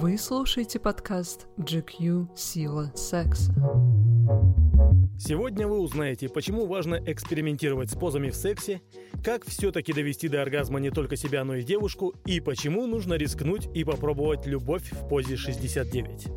Вы слушаете подкаст GQ «Сила секса». Сегодня вы узнаете, почему важно экспериментировать с позами в сексе, как все-таки довести до оргазма не только себя, но и девушку, и почему нужно рискнуть и попробовать любовь в позе 69.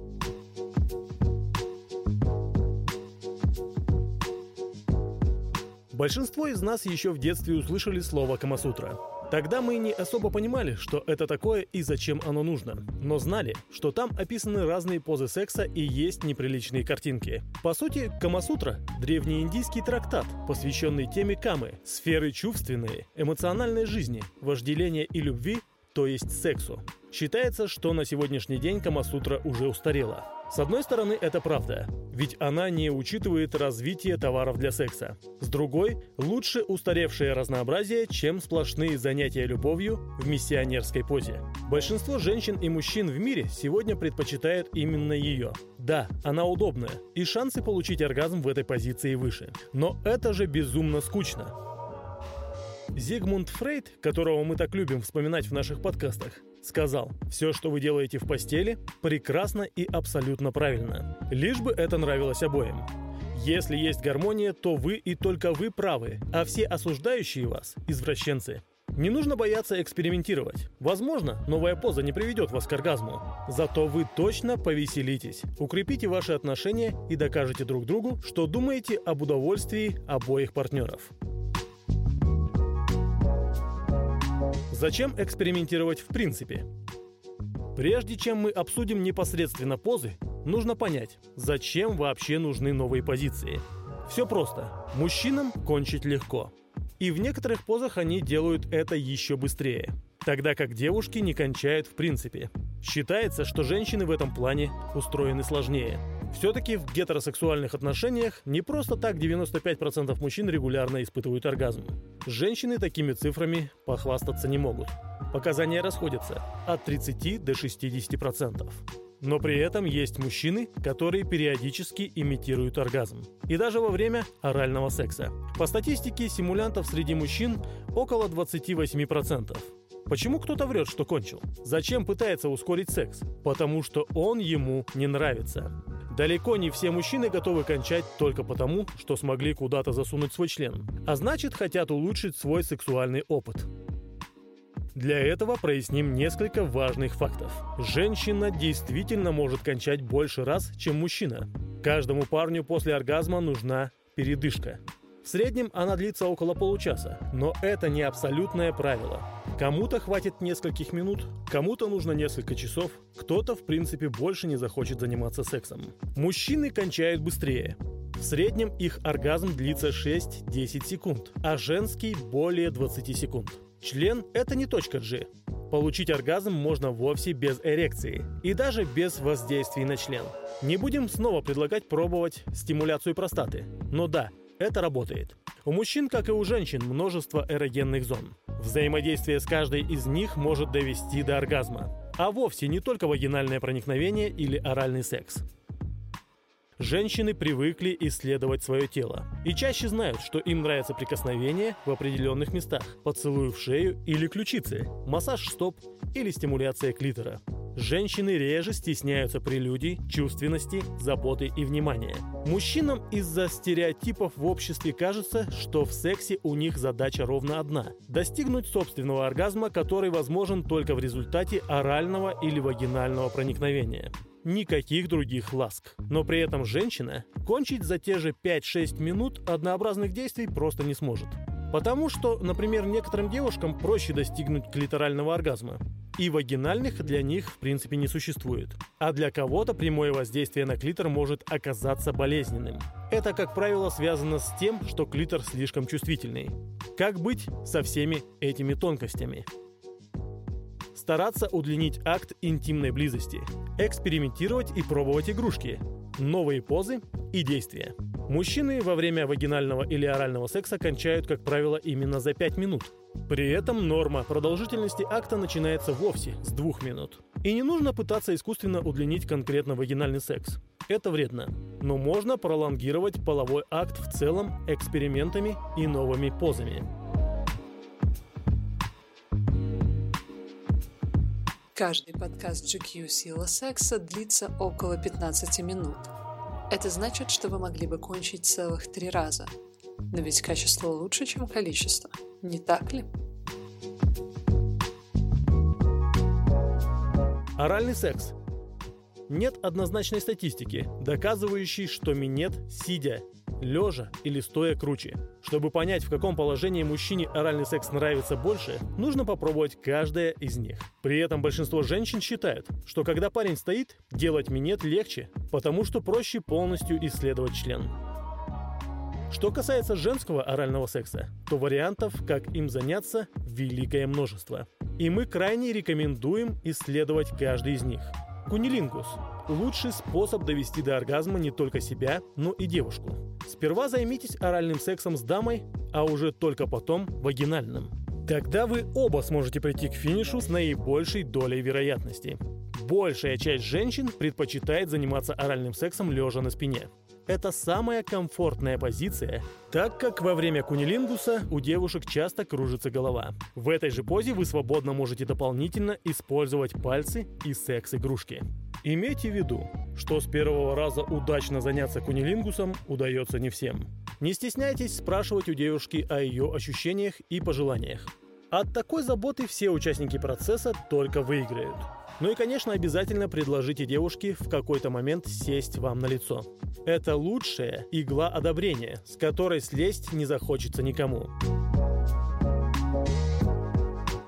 Большинство из нас еще в детстве услышали слово «Камасутра». Тогда мы не особо понимали, что это такое и зачем оно нужно, но знали, что там описаны разные позы секса и есть неприличные картинки. По сути, Камасутра – древнеиндийский трактат, посвященный теме камы, сферы чувственной, эмоциональной жизни, вожделения и любви, то есть сексу. Считается, что на сегодняшний день Камасутра уже устарела. С одной стороны, это правда, ведь она не учитывает развитие товаров для секса. С другой, лучше устаревшее разнообразие, чем сплошные занятия любовью в миссионерской позе. Большинство женщин и мужчин в мире сегодня предпочитают именно ее. Да, она удобная, и шансы получить оргазм в этой позиции выше. Но это же безумно скучно. Зигмунд Фрейд, которого мы так любим вспоминать в наших подкастах, сказал, все, что вы делаете в постели, прекрасно и абсолютно правильно. Лишь бы это нравилось обоим. Если есть гармония, то вы и только вы правы, а все осуждающие вас – извращенцы. Не нужно бояться экспериментировать. Возможно, новая поза не приведет вас к оргазму. Зато вы точно повеселитесь, укрепите ваши отношения и докажете друг другу, что думаете об удовольствии обоих партнеров. Зачем экспериментировать в принципе? Прежде чем мы обсудим непосредственно позы, нужно понять, зачем вообще нужны новые позиции. Все просто. Мужчинам кончить легко. И в некоторых позах они делают это еще быстрее. Тогда как девушки не кончают в принципе. Считается, что женщины в этом плане устроены сложнее. Все-таки в гетеросексуальных отношениях не просто так 95% мужчин регулярно испытывают оргазм. Женщины такими цифрами похвастаться не могут. Показания расходятся от 30 до 60%. Но при этом есть мужчины, которые периодически имитируют оргазм. И даже во время орального секса. По статистике симулянтов среди мужчин около 28%. Почему кто-то врет, что кончил? Зачем пытается ускорить секс? Потому что он ему не нравится. Далеко не все мужчины готовы кончать только потому, что смогли куда-то засунуть свой член, а значит хотят улучшить свой сексуальный опыт. Для этого проясним несколько важных фактов. Женщина действительно может кончать больше раз, чем мужчина. Каждому парню после оргазма нужна передышка. В среднем она длится около получаса, но это не абсолютное правило. Кому-то хватит нескольких минут, кому-то нужно несколько часов, кто-то, в принципе, больше не захочет заниматься сексом. Мужчины кончают быстрее. В среднем их оргазм длится 6-10 секунд, а женский более 20 секунд. Член – это не точка G. Получить оргазм можно вовсе без эрекции и даже без воздействия на член. Не будем снова предлагать пробовать стимуляцию простаты. Но да, это работает. У мужчин, как и у женщин, множество эрогенных зон. Взаимодействие с каждой из них может довести до оргазма. А вовсе не только вагинальное проникновение или оральный секс. Женщины привыкли исследовать свое тело и чаще знают, что им нравится прикосновение в определенных местах, поцелуй в шею или ключицы, массаж стоп или стимуляция клитора. Женщины реже стесняются прелюдий, чувственности, заботы и внимания. Мужчинам из-за стереотипов в обществе кажется, что в сексе у них задача ровно одна – достигнуть собственного оргазма, который возможен только в результате орального или вагинального проникновения никаких других ласк. Но при этом женщина кончить за те же 5-6 минут однообразных действий просто не сможет. Потому что, например, некоторым девушкам проще достигнуть клиторального оргазма. И вагинальных для них в принципе не существует. А для кого-то прямое воздействие на клитор может оказаться болезненным. Это, как правило, связано с тем, что клитор слишком чувствительный. Как быть со всеми этими тонкостями? Стараться удлинить акт интимной близости. Экспериментировать и пробовать игрушки. Новые позы и действия. Мужчины во время вагинального или орального секса кончают, как правило, именно за 5 минут. При этом норма продолжительности акта начинается вовсе с 2 минут. И не нужно пытаться искусственно удлинить конкретно вагинальный секс. Это вредно. Но можно пролонгировать половой акт в целом экспериментами и новыми позами. Каждый подкаст GQ «Сила секса» длится около 15 минут. Это значит, что вы могли бы кончить целых три раза. Но ведь качество лучше, чем количество, не так ли? Оральный секс. Нет однозначной статистики, доказывающей, что минет сидя лежа или стоя круче. Чтобы понять, в каком положении мужчине оральный секс нравится больше, нужно попробовать каждое из них. При этом большинство женщин считают, что когда парень стоит, делать минет легче, потому что проще полностью исследовать член. Что касается женского орального секса, то вариантов, как им заняться, великое множество. И мы крайне рекомендуем исследовать каждый из них. Кунилингус – лучший способ довести до оргазма не только себя, но и девушку. Сперва займитесь оральным сексом с дамой, а уже только потом вагинальным. Тогда вы оба сможете прийти к финишу с наибольшей долей вероятности. Большая часть женщин предпочитает заниматься оральным сексом лежа на спине. Это самая комфортная позиция, так как во время кунилингуса у девушек часто кружится голова. В этой же позе вы свободно можете дополнительно использовать пальцы и секс-игрушки. Имейте в виду, что с первого раза удачно заняться кунилингусом удается не всем. Не стесняйтесь спрашивать у девушки о ее ощущениях и пожеланиях. От такой заботы все участники процесса только выиграют. Ну и, конечно, обязательно предложите девушке в какой-то момент сесть вам на лицо. Это лучшая игла одобрения, с которой слезть не захочется никому.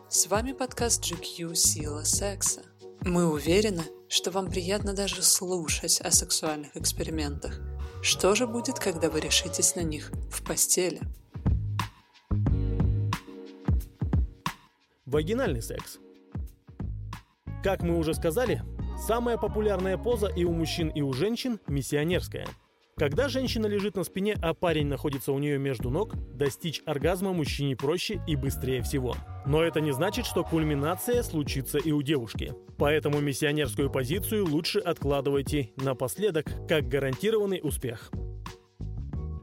С вами подкаст GQ «Сила секса». Мы уверены, что вам приятно даже слушать о сексуальных экспериментах. Что же будет, когда вы решитесь на них в постели? Вагинальный секс. Как мы уже сказали, самая популярная поза и у мужчин, и у женщин – миссионерская – когда женщина лежит на спине, а парень находится у нее между ног, достичь оргазма мужчине проще и быстрее всего. Но это не значит, что кульминация случится и у девушки. Поэтому миссионерскую позицию лучше откладывайте напоследок, как гарантированный успех.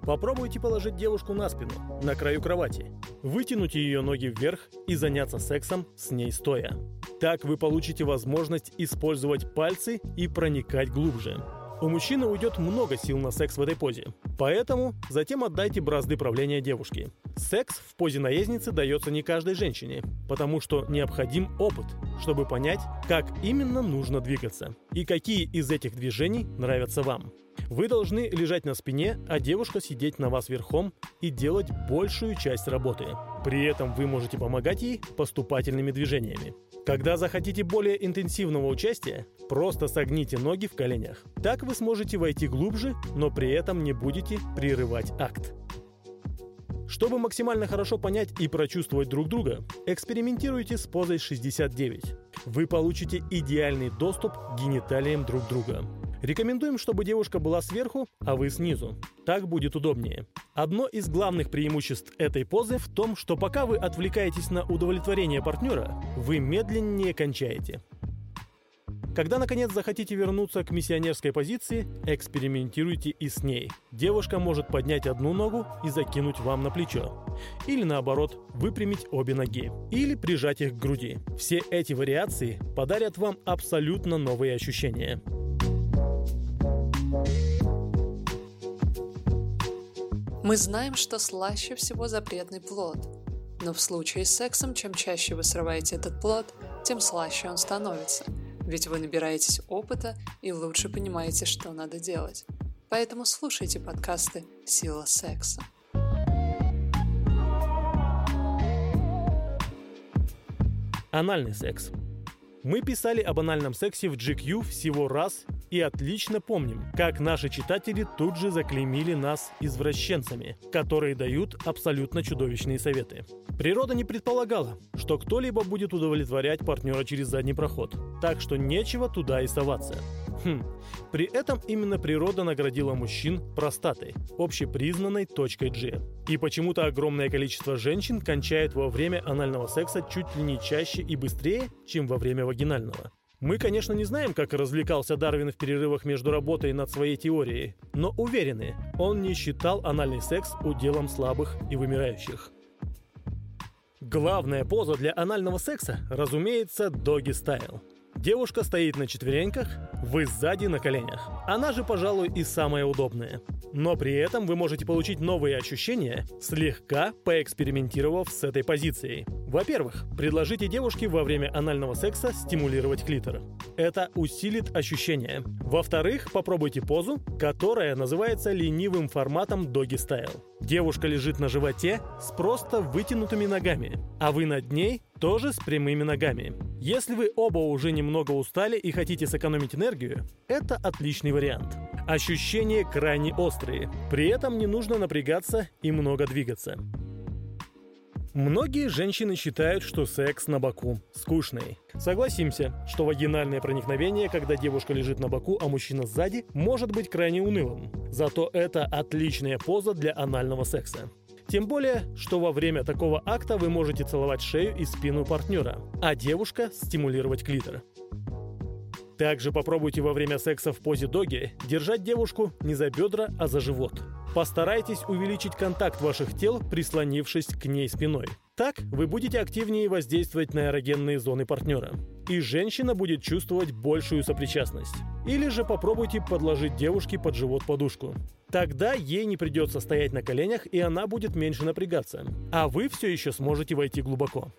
Попробуйте положить девушку на спину, на краю кровати, вытянуть ее ноги вверх и заняться сексом с ней стоя. Так вы получите возможность использовать пальцы и проникать глубже. У мужчины уйдет много сил на секс в этой позе. Поэтому затем отдайте бразды правления девушке. Секс в позе наездницы дается не каждой женщине, потому что необходим опыт, чтобы понять, как именно нужно двигаться и какие из этих движений нравятся вам. Вы должны лежать на спине, а девушка сидеть на вас верхом и делать большую часть работы. При этом вы можете помогать ей поступательными движениями. Когда захотите более интенсивного участия, просто согните ноги в коленях. Так вы сможете войти глубже, но при этом не будете прерывать акт. Чтобы максимально хорошо понять и прочувствовать друг друга, экспериментируйте с позой 69. Вы получите идеальный доступ к гениталиям друг друга. Рекомендуем, чтобы девушка была сверху, а вы снизу. Так будет удобнее. Одно из главных преимуществ этой позы в том, что пока вы отвлекаетесь на удовлетворение партнера, вы медленнее кончаете. Когда, наконец, захотите вернуться к миссионерской позиции, экспериментируйте и с ней. Девушка может поднять одну ногу и закинуть вам на плечо. Или наоборот, выпрямить обе ноги. Или прижать их к груди. Все эти вариации подарят вам абсолютно новые ощущения. Мы знаем, что слаще всего запретный плод. Но в случае с сексом, чем чаще вы срываете этот плод, тем слаще он становится. Ведь вы набираетесь опыта и лучше понимаете, что надо делать. Поэтому слушайте подкасты «Сила секса». Анальный секс. Мы писали об анальном сексе в GQ всего раз и отлично помним, как наши читатели тут же заклеймили нас извращенцами, которые дают абсолютно чудовищные советы. Природа не предполагала, что кто-либо будет удовлетворять партнера через задний проход, так что нечего туда и соваться. Хм. При этом именно природа наградила мужчин простатой, общепризнанной точкой G. И почему-то огромное количество женщин кончает во время анального секса чуть ли не чаще и быстрее, чем во время вагинального. Мы, конечно, не знаем, как развлекался Дарвин в перерывах между работой над своей теорией, но уверены, он не считал анальный секс уделом слабых и вымирающих. Главная поза для анального секса, разумеется, доги стайл. Девушка стоит на четвереньках, вы сзади на коленях. Она же, пожалуй, и самая удобная. Но при этом вы можете получить новые ощущения, слегка поэкспериментировав с этой позицией. Во-первых, предложите девушке во время анального секса стимулировать клитор. Это усилит ощущения. Во-вторых, попробуйте позу, которая называется ленивым форматом Doggy Style. Девушка лежит на животе с просто вытянутыми ногами, а вы над ней тоже с прямыми ногами. Если вы оба уже немного устали и хотите сэкономить энергию, это отличный вариант. Ощущения крайне острые, при этом не нужно напрягаться и много двигаться. Многие женщины считают, что секс на боку скучный. Согласимся, что вагинальное проникновение, когда девушка лежит на боку, а мужчина сзади, может быть крайне унылым. Зато это отличная поза для анального секса. Тем более, что во время такого акта вы можете целовать шею и спину партнера, а девушка стимулировать клитор. Также попробуйте во время секса в позе доги держать девушку не за бедра, а за живот. Постарайтесь увеличить контакт ваших тел, прислонившись к ней спиной. Так вы будете активнее воздействовать на эрогенные зоны партнера. И женщина будет чувствовать большую сопричастность. Или же попробуйте подложить девушке под живот подушку. Тогда ей не придется стоять на коленях, и она будет меньше напрягаться. А вы все еще сможете войти глубоко.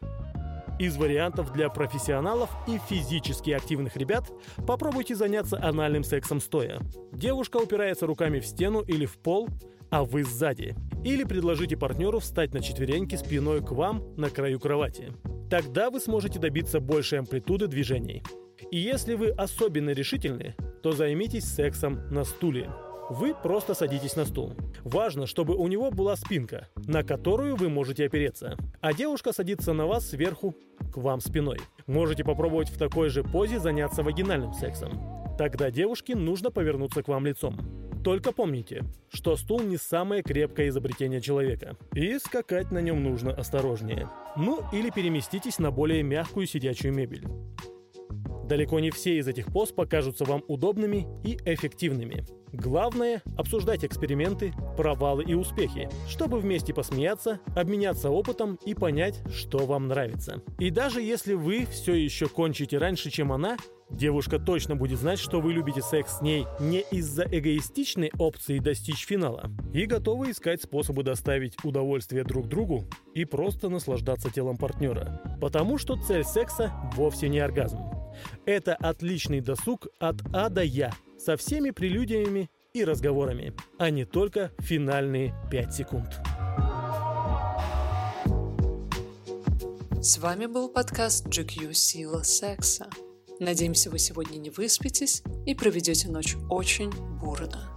Из вариантов для профессионалов и физически активных ребят попробуйте заняться анальным сексом стоя. Девушка упирается руками в стену или в пол, а вы сзади. Или предложите партнеру встать на четвереньки спиной к вам на краю кровати. Тогда вы сможете добиться большей амплитуды движений. И если вы особенно решительны, то займитесь сексом на стуле. Вы просто садитесь на стул. Важно, чтобы у него была спинка, на которую вы можете опереться. А девушка садится на вас сверху к вам спиной. Можете попробовать в такой же позе заняться вагинальным сексом. Тогда девушке нужно повернуться к вам лицом. Только помните, что стул не самое крепкое изобретение человека, и скакать на нем нужно осторожнее. Ну или переместитесь на более мягкую сидячую мебель. Далеко не все из этих поз покажутся вам удобными и эффективными. Главное – обсуждать эксперименты, провалы и успехи, чтобы вместе посмеяться, обменяться опытом и понять, что вам нравится. И даже если вы все еще кончите раньше, чем она, Девушка точно будет знать, что вы любите секс с ней не из-за эгоистичной опции достичь финала и готовы искать способы доставить удовольствие друг другу и просто наслаждаться телом партнера. Потому что цель секса вовсе не оргазм. Это отличный досуг от А до Я со всеми прелюдиями и разговорами, а не только финальные 5 секунд. С вами был подкаст GQ Сила Секса. Надеемся, вы сегодня не выспитесь и проведете ночь очень бурно.